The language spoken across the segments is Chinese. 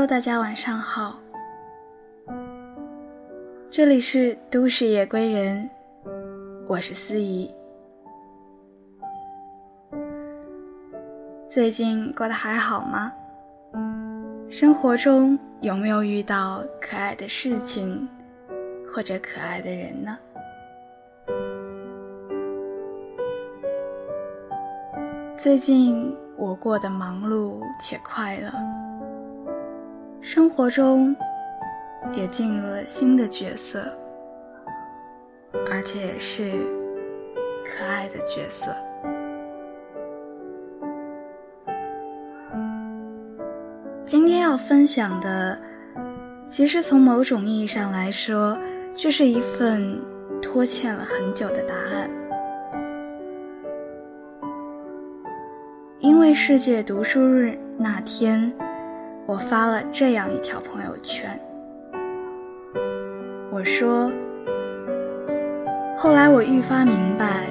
Hello，大家晚上好，这里是都市夜归人，我是思怡。最近过得还好吗？生活中有没有遇到可爱的事情，或者可爱的人呢？最近我过得忙碌且快乐，生活中也进入了新的角色，而且是可爱的角色。今天要分享的，其实从某种意义上来说，这是一份拖欠了很久的答案。因为世界读书日那天，我发了这样一条朋友圈。我说：“后来我愈发明白，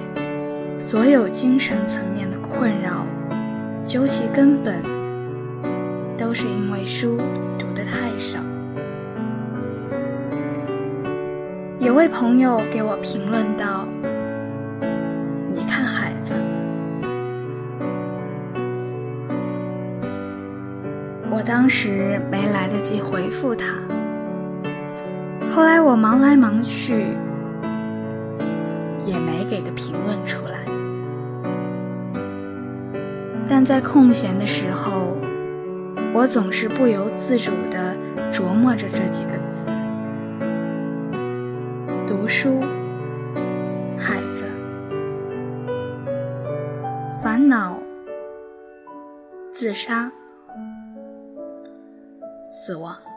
所有精神层面的困扰，究其根本，都是因为书读得太少。”有位朋友给我评论道：“我当时没来得及回复他，后来我忙来忙去，也没给个评论出来。但在空闲的时候，我总是不由自主地琢磨着这几个字：读书、孩子、烦恼、自杀。死亡。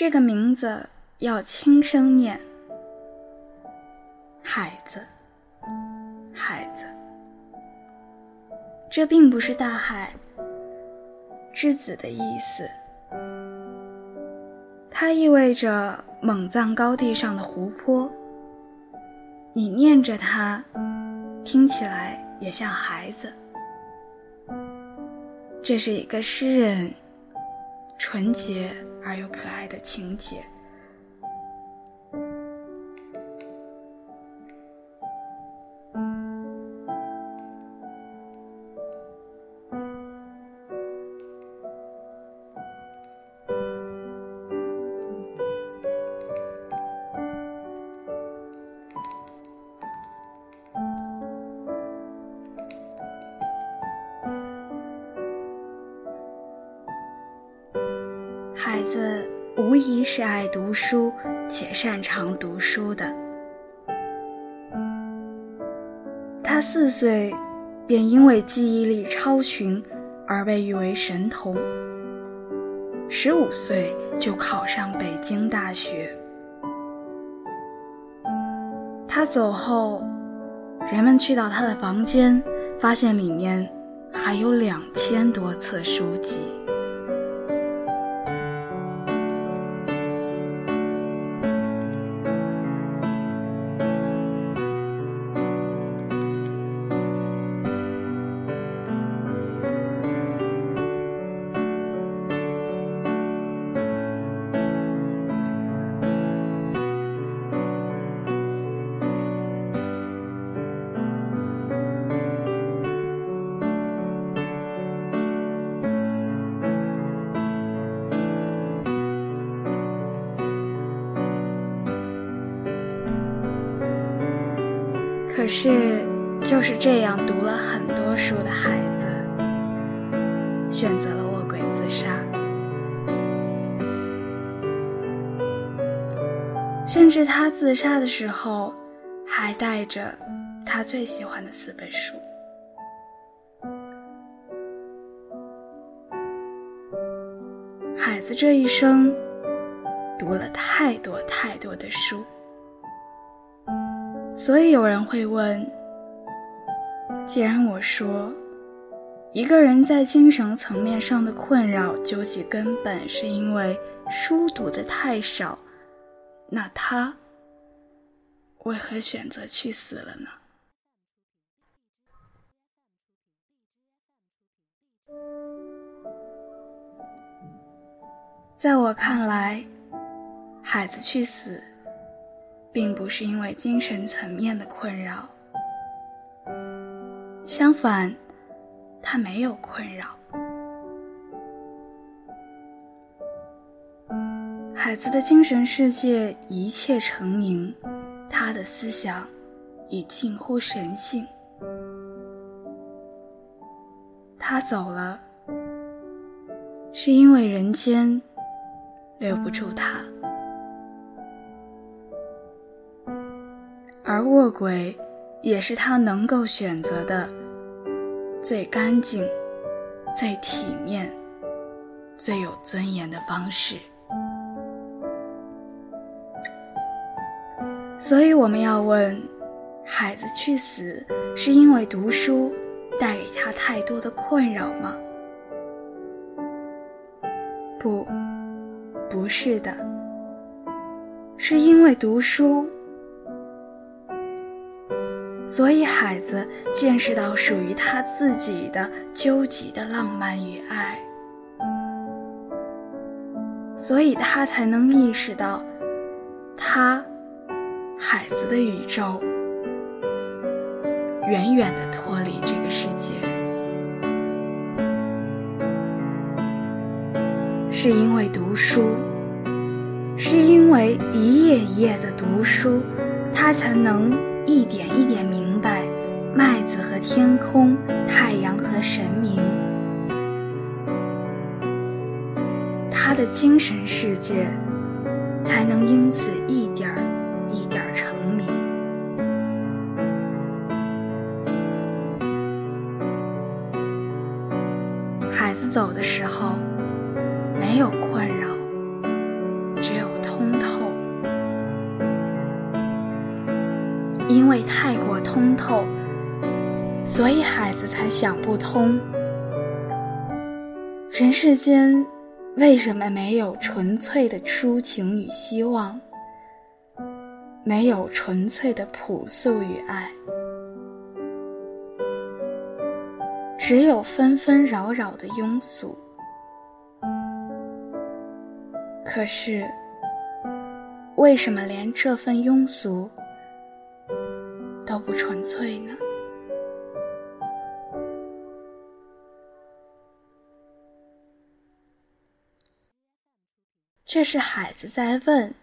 这个名字要轻声念，孩子，孩子。这并不是大海之子的意思，它意味着蒙藏高地上的湖泊。你念着它，听起来也像孩子。这是一个诗人，纯洁。而又可爱的情节。读书的。他四岁便因为记忆力超群而被誉为神童，十五岁就考上北京大学。他走后，人们去到他的房间，发现里面还有两千多册书籍。鬼自杀，甚至他自杀的时候，还带着他最喜欢的四本书。这一生读了太多太多的书，所以有人会问：既然我说一个人在精神层面上的困扰究其根本是因为书读的太少，那他为何选择去死了呢？在我看来，孩子去死，并不是因为精神层面的困扰。相反，他没有困扰。孩子的精神世界一切成名，他的思想已近乎神性。他走了，是因为人间。留不住他，而卧轨也是他能够选择的最干净、最体面、最有尊严的方式。所以，我们要问：孩子去死，是因为读书带给他太多的困扰吗？不。不是的，是因为读书，所以孩子见识到属于他自己的究极的浪漫与爱，所以他才能意识到，他孩子的宇宙远远的脱离这个世界，是因为读书。是因为一页一页的读书，他才能一点一点明白麦子和天空，太阳和神明。他的精神世界才能因此一点儿一点儿成名。孩子走的时候，没有后，所以孩子才想不通：人世间为什么没有纯粹的抒情与希望，没有纯粹的朴素与爱，只有纷纷扰扰的庸俗？可是，为什么连这份庸俗？都不纯粹呢。这是孩子在问，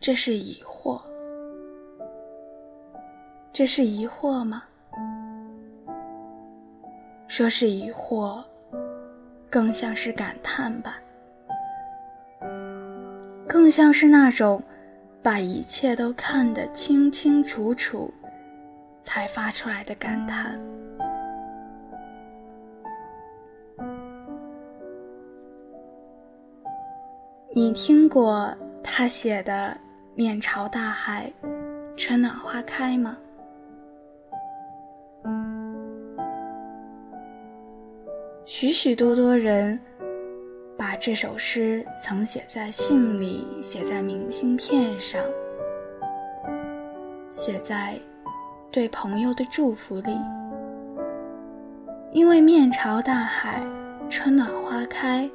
这是疑惑，这是疑惑吗？说是疑惑，更像是感叹吧，更像是那种。把一切都看得清清楚楚，才发出来的感叹。你听过他写的“面朝大海，春暖花开”吗？许许多多人。把这首诗曾写在信里，写在明信片上，写在对朋友的祝福里。因为面朝大海，春暖花开，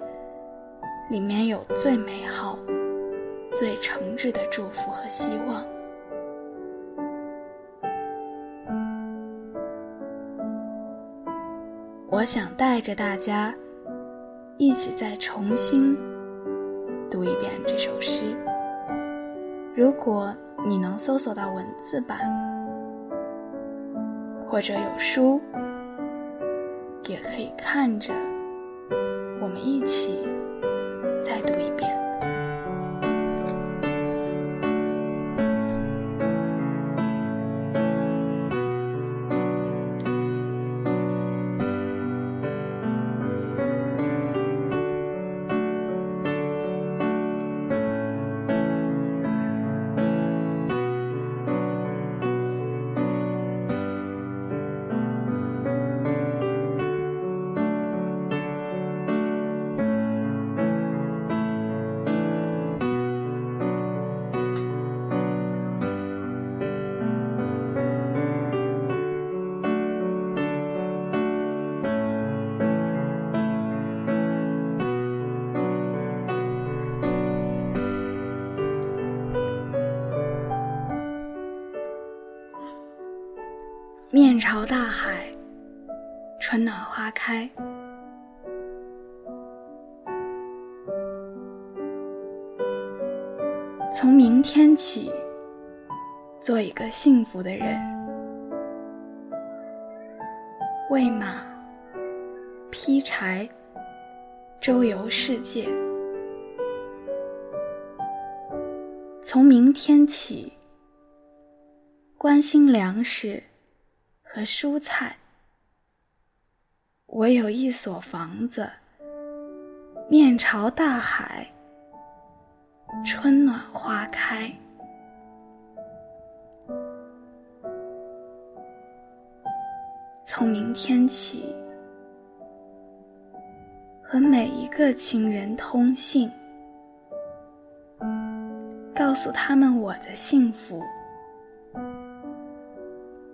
里面有最美好、最诚挚的祝福和希望。我想带着大家。一起再重新读一遍这首诗。如果你能搜索到文字版，或者有书，也可以看着，我们一起再读一遍。面朝大海，春暖花开。从明天起，做一个幸福的人，喂马，劈柴，周游世界。从明天起，关心粮食和蔬菜。我有一所房子，面朝大海。春暖花开，从明天起，和每一个亲人通信，告诉他们我的幸福。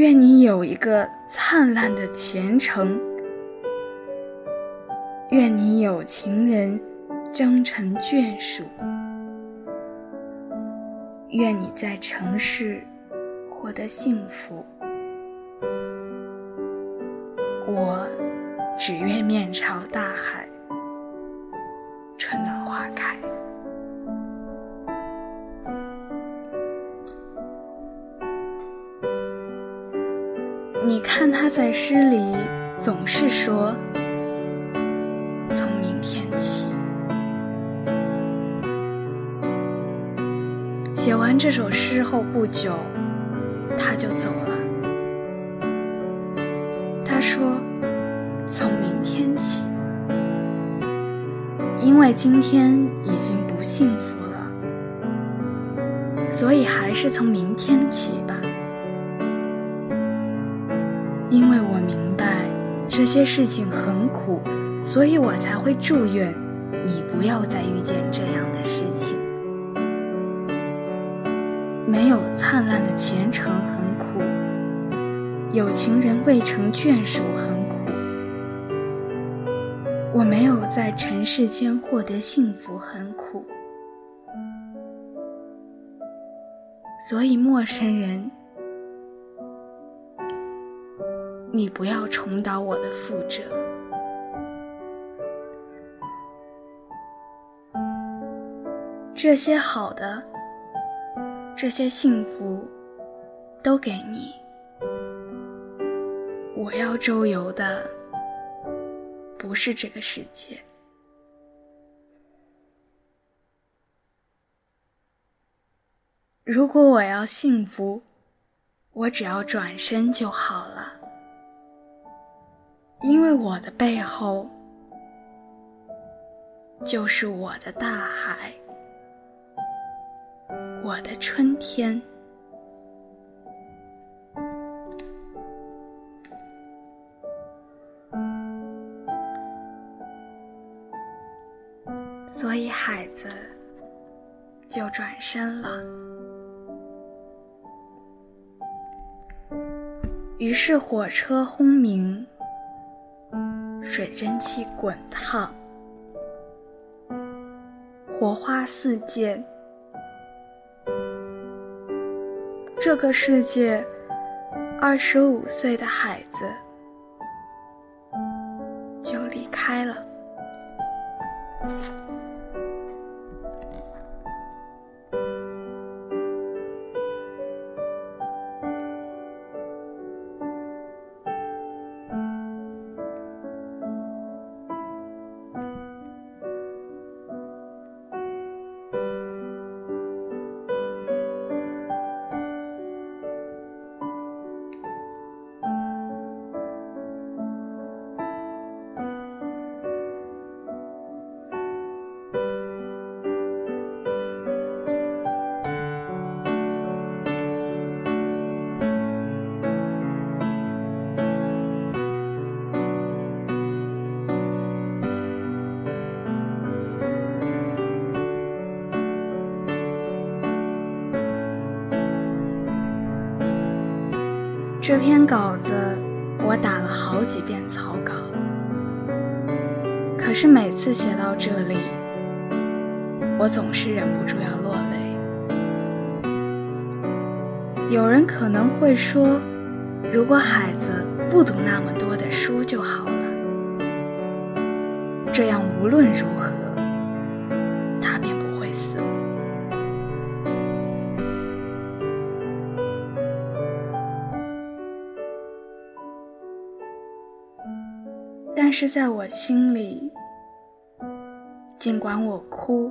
愿你有一个灿烂的前程。愿你有情人终成眷属。愿你在城市获得幸福，我只愿面朝大海，你看他在诗里总是说：“从明天起。”写完这首诗后不久，他就走了。他说：“从明天起，因为今天已经不幸福了，所以还是从明天起吧。因为我明白这些事情很苦，所以我才会祝愿你不要再遇见这样的事情。”没有灿烂的前程很苦，有情人未成眷属很苦。我没有在尘世间获得幸福很苦，所以陌生人，你不要重蹈我的覆辙。这些好的。这些幸福都给你。我要周游的不是这个世界。如果我要幸福，我只要转身就好了，因为我的背后就是我的大海。我的春天，所以孩子就转身了。于是火车轰鸣，水蒸气滚烫，火花四溅。这个世界，二十五岁的孩子就离开了。这篇稿子我打了好几遍草稿，可是每次写到这里，我总是忍不住要落泪。有人可能会说，如果孩子不读那么多的书就好了，这样无论如何，是在我心里，尽管我哭，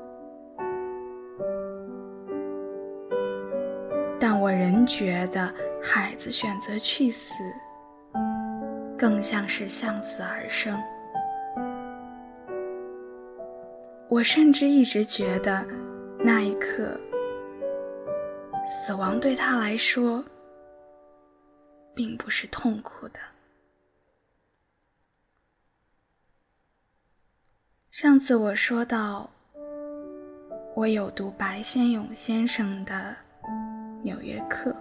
但我仍觉得孩子选择去死，更像是向死而生。我甚至一直觉得，那一刻，死亡对他来说，并不是痛苦的。上次我说到，我有读白先勇先生的《纽约客》，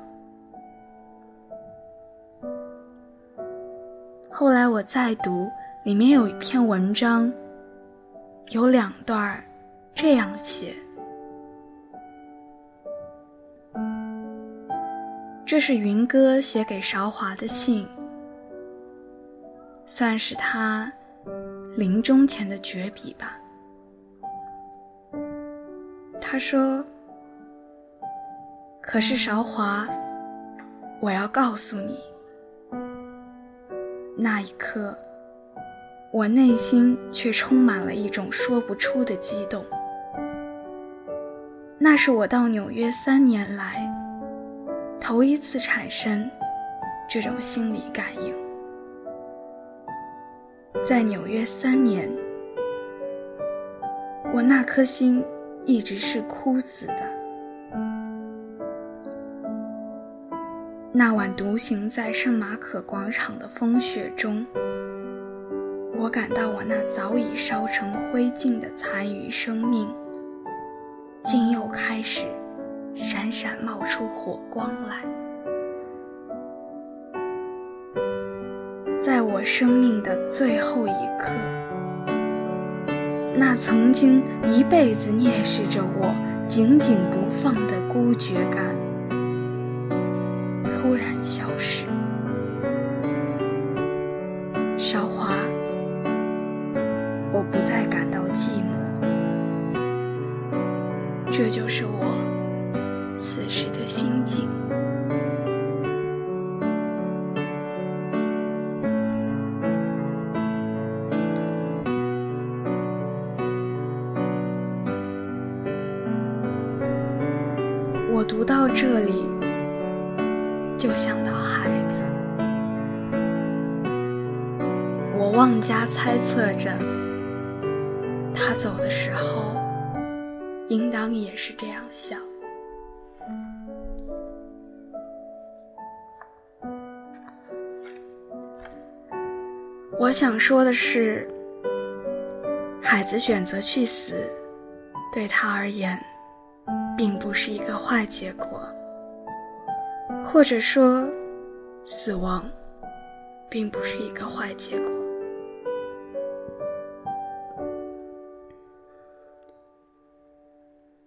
后来我再读，里面有一篇文章，有两段这样写：这是云哥写给韶华的信，算是他。临终前的绝笔吧。他说：“可是韶华，我要告诉你，那一刻，我内心却充满了一种说不出的激动。那是我到纽约三年来，头一次产生这种心理感应。”在纽约三年，我那颗心一直是枯死的。那晚独行在圣马可广场的风雪中，我感到我那早已烧成灰烬的残余生命，竟又开始闪闪冒出火光来。在我生命的最后一刻，那曾经一辈子蔑视着我、紧紧不放的孤绝感突然消失。韶华，我不再感到寂寞，这就是我到这里，就想到孩子。我妄加猜测着，他走的时候，应当也是这样想。我想说的是，孩子选择去死，对他而言。并不是一个坏结果，或者说，死亡并不是一个坏结果。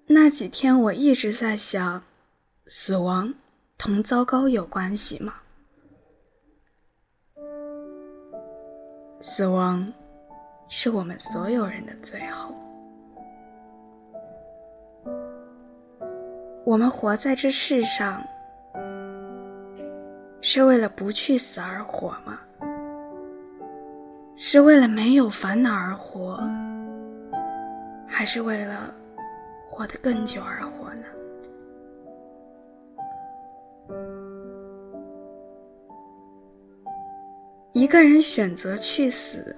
那几天我一直在想，死亡同糟糕有关系吗？死亡是我们所有人的最后。我们活在这世上，是为了不去死而活吗？是为了没有烦恼而活，还是为了活得更久而活呢？一个人选择去死，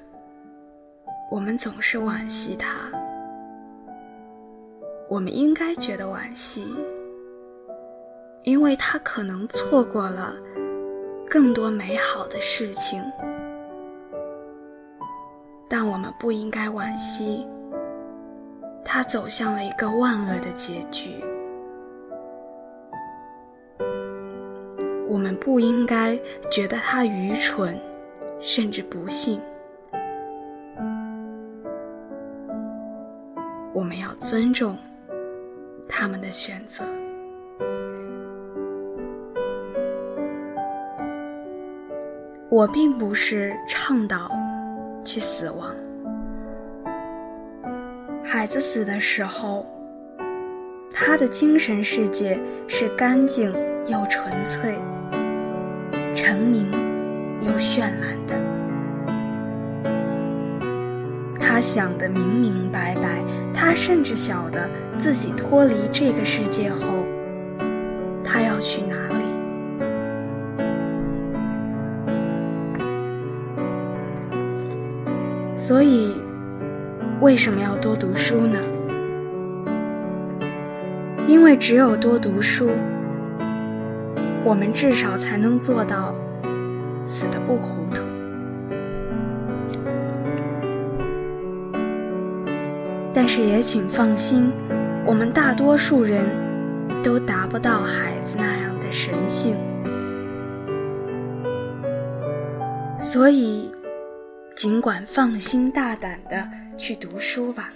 我们总是惋惜他，我们应该觉得惋惜。因为他可能错过了更多美好的事情，但我们不应该惋惜，他走向了一个万恶的结局。我们不应该觉得他愚蠢，甚至不幸。我们要尊重他们的选择。我并不是倡导去死亡。孩子死的时候，他的精神世界是干净又纯粹、澄明又绚烂的。他想得明明白白，他甚至晓得自己脱离这个世界后，他要去哪里。所以，为什么要多读书呢？因为只有多读书，我们至少才能做到死的不糊涂。是也请放心，我们大多数人都达不到孩子那样的神性，所以。尽管放心大胆的去读书吧。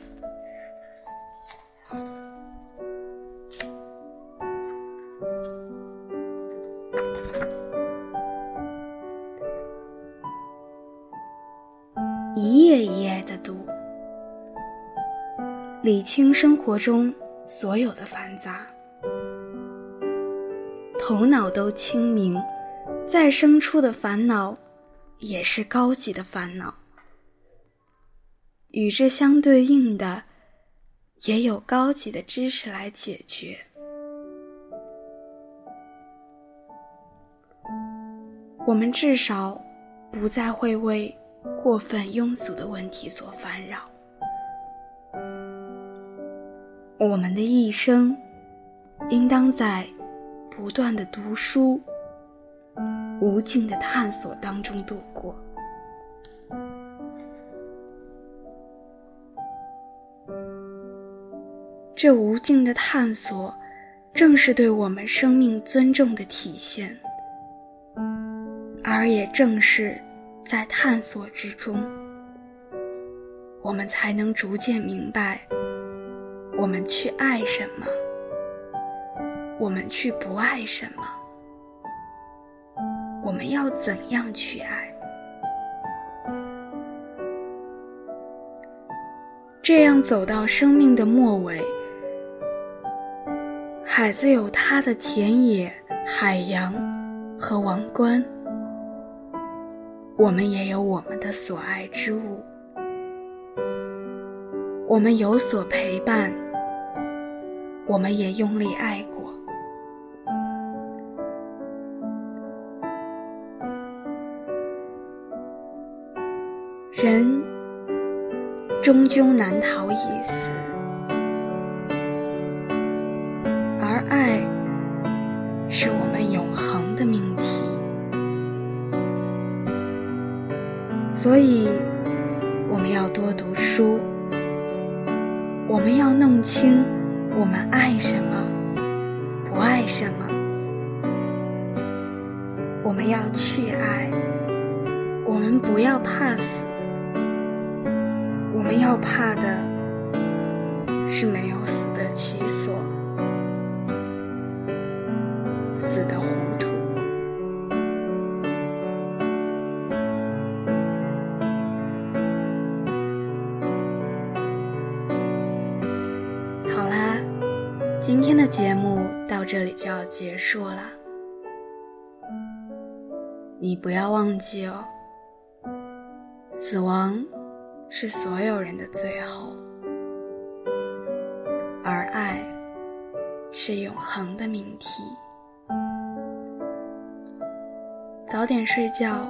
一页一页的读，理清生活中所有的繁杂，头脑都清明，再生出的烦恼。也是高级的烦恼，与之相对应的，也有高级的知识来解决。我们至少不再会为过分庸俗的问题所烦扰。我们的一生，应当在不断的读书。无尽的探索当中度过，这无尽的探索，正是对我们生命尊重的体现，而也正是在探索之中，我们才能逐渐明白，我们去爱什么，我们去不爱什么。我们要怎样去爱？这样走到生命的末尾，孩子有他的田野、海洋和王冠，我们也有我们的所爱之物。我们有所陪伴，我们也用力爱过。人终究难逃一死，而爱是我们永恒的命题。所以，我们要多读书，我们要弄清我们爱什么，不爱什么，我们要去爱，我们不要怕死。我们要怕的是没有死的其所，死得结束了，你不要忘记哦，死亡。是所有人的最后，而爱是永恒的命题。早点睡觉，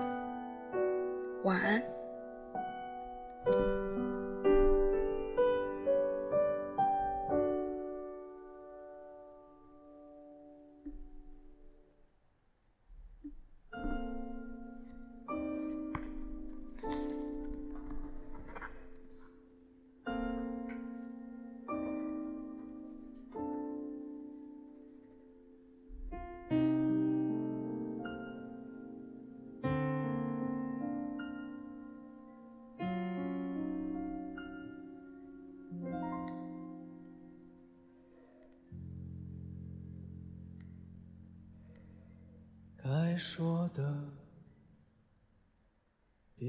晚安。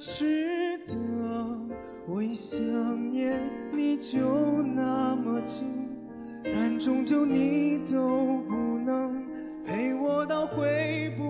值得，我一想念你就那么近，但终究你都不能陪我到回不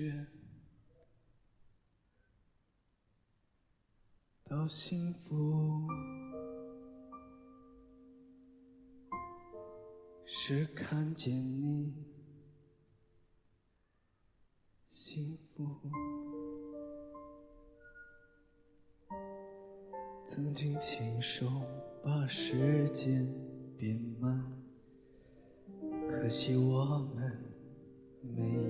觉到幸福，是看见你幸福。曾经亲手把时间变慢，可惜我们。没